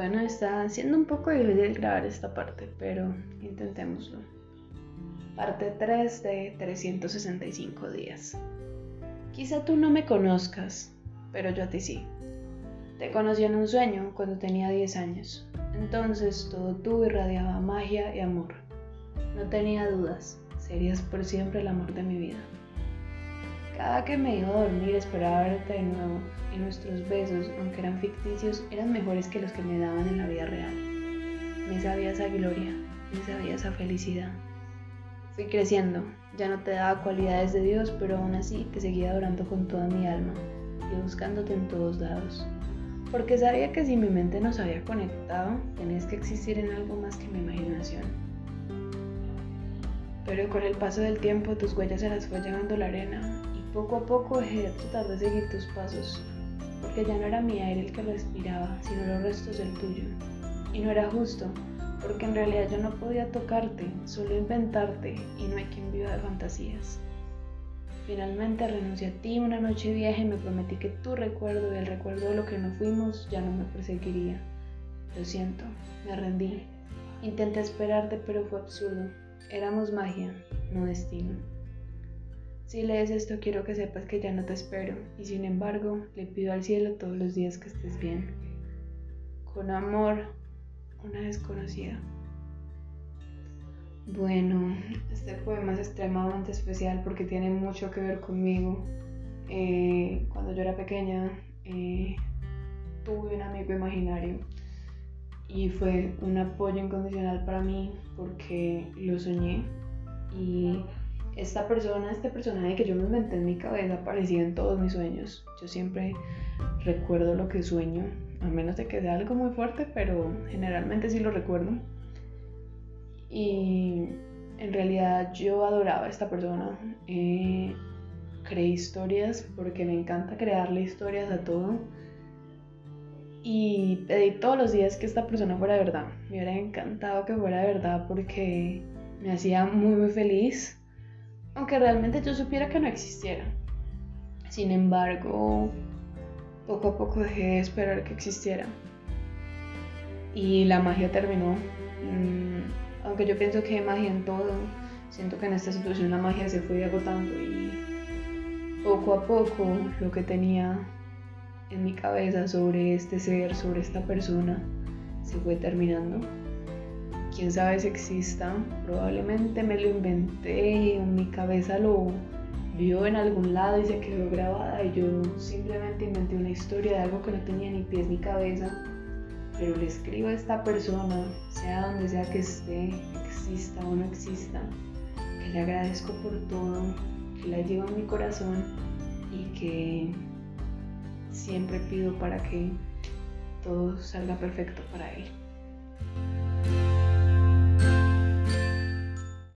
Bueno, está siendo un poco difícil grabar esta parte, pero intentémoslo. Parte 3 de 365 días. Quizá tú no me conozcas, pero yo a ti sí. Te conocí en un sueño cuando tenía 10 años. Entonces todo tú irradiaba magia y amor. No tenía dudas, serías por siempre el amor de mi vida. Cada que me iba a dormir esperaba verte de nuevo y nuestros besos, aunque eran ficticios, eran mejores que los que me daban en la vida real. Me sabía esa gloria, me sabía esa felicidad. Fui creciendo, ya no te daba cualidades de Dios, pero aún así te seguía adorando con toda mi alma y buscándote en todos lados. Porque sabía que si mi mente nos había conectado, tenías que existir en algo más que mi imaginación. Pero con el paso del tiempo tus huellas se las fue llevando la arena poco a poco dejé de tratar de seguir tus pasos, porque ya no era mi aire el que respiraba, sino los restos del tuyo. Y no era justo, porque en realidad yo no podía tocarte, solo inventarte, y no hay quien viva de fantasías. Finalmente renuncié a ti una noche vieja y me prometí que tu recuerdo y el recuerdo de lo que no fuimos ya no me perseguiría. Lo siento, me rendí. Intenté esperarte, pero fue absurdo. Éramos magia, no destino. Si lees esto, quiero que sepas que ya no te espero, y sin embargo, le pido al cielo todos los días que estés bien. Con amor, una desconocida. Bueno, este poema es extremadamente especial porque tiene mucho que ver conmigo. Eh, cuando yo era pequeña, eh, tuve un amigo imaginario y fue un apoyo incondicional para mí porque lo soñé y esta persona, este personaje que yo me inventé en mi cabeza aparecía en todos mis sueños. Yo siempre recuerdo lo que sueño, a menos de que sea algo muy fuerte, pero generalmente sí lo recuerdo. Y en realidad yo adoraba a esta persona. Eh, creé historias porque me encanta crearle historias a todo. Y pedí todos los días que esta persona fuera verdad. Me hubiera encantado que fuera verdad porque me hacía muy muy feliz. Aunque realmente yo supiera que no existiera. Sin embargo, poco a poco dejé de esperar que existiera. Y la magia terminó. Mm, aunque yo pienso que hay magia en todo, siento que en esta situación la magia se fue agotando y poco a poco lo que tenía en mi cabeza sobre este ser, sobre esta persona, se fue terminando. Quién sabe si exista, probablemente me lo inventé y en mi cabeza lo vio en algún lado y se quedó grabada y yo simplemente inventé una historia de algo que no tenía ni pies ni cabeza, pero le escribo a esta persona, sea donde sea que esté, exista o no exista, que le agradezco por todo, que la llevo en mi corazón y que siempre pido para que todo salga perfecto para él.